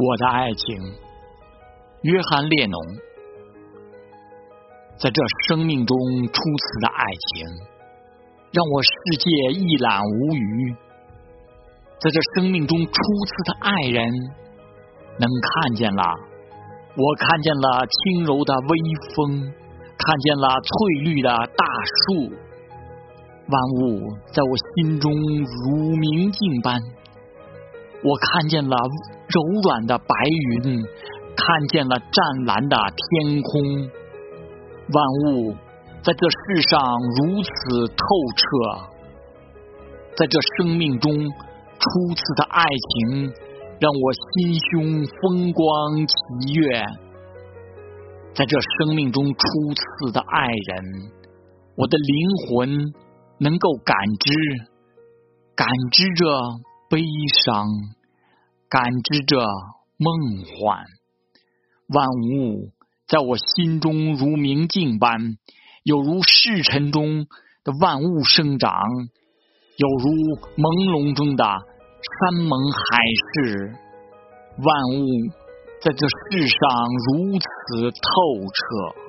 我的爱情，约翰列侬，在这生命中初次的爱情，让我世界一览无余。在这生命中初次的爱人，能看见了，我看见了轻柔的微风，看见了翠绿的大树，万物在我心中如明镜般。我看见了柔软的白云，看见了湛蓝的天空，万物在这世上如此透彻，在这生命中初次的爱情，让我心胸风光奇悦，在这生命中初次的爱人，我的灵魂能够感知，感知着。悲伤，感知着梦幻，万物在我心中如明镜般，有如世尘中的万物生长，有如朦胧中的山盟海誓，万物在这世上如此透彻。